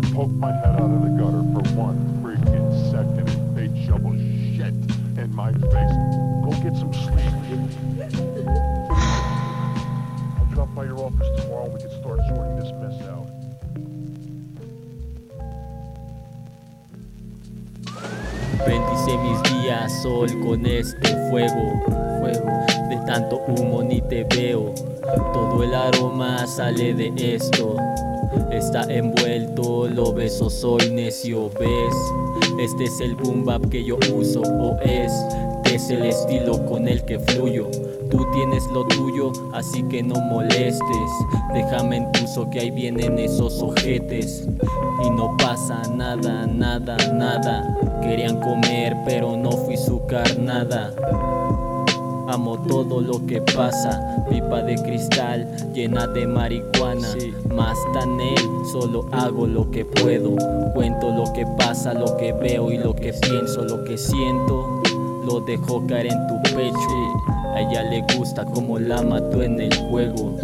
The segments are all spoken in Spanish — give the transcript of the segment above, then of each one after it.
wanna poke my head out of the gutter for one freaking second and they shovel shit in my face. Go get some sleep. I'll drop by your office tomorrow and we can start sorting this mess out. Bendice mis días, sol con este fuego, fuego. Tanto humo ni te veo. Todo el aroma sale de esto. Está envuelto, lo beso, soy necio, ves. Este es el boom bap que yo uso, o es. Es el estilo con el que fluyo. Tú tienes lo tuyo, así que no molestes. Déjame en tuso que ahí vienen esos ojetes. Y no pasa nada, nada, nada. Querían comer, pero no fui su carnada. Amo todo lo que pasa, pipa de cristal llena de marihuana. Más tan él, solo hago lo que puedo. Cuento lo que pasa, lo que veo y lo que pienso, lo que siento. Lo dejo caer en tu pecho. A ella le gusta como la mató en el juego.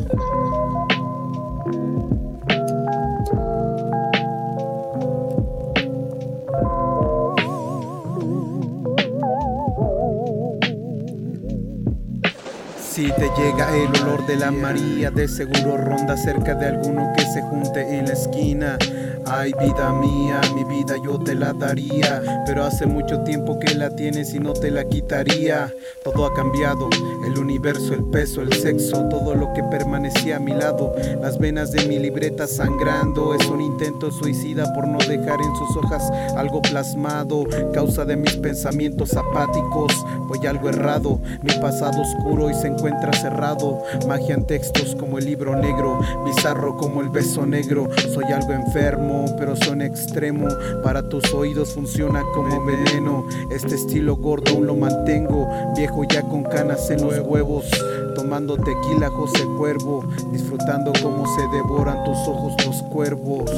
Si te llega el olor de la María, de seguro ronda cerca de alguno que se junte en la esquina. Ay, vida mía, mi vida yo te la daría, pero hace mucho tiempo que la tienes y no te la quitaría. Todo ha cambiado, el universo, el peso, el sexo, todo lo que permanecía a mi lado. Las venas de mi libreta sangrando, es un intento suicida por no dejar en sus hojas algo plasmado. Causa de mis pensamientos apáticos, voy algo errado. Mi pasado oscuro y se encuentra cerrado. Magia en textos como el libro negro, bizarro como el beso negro. Soy algo enfermo pero son extremo. Para tus oídos funciona como veneno. Este estilo gordo aún lo mantengo, viejo ya con canas en los huevos. Tomando tequila José Cuervo, disfrutando cómo se devoran tus ojos los cuervos.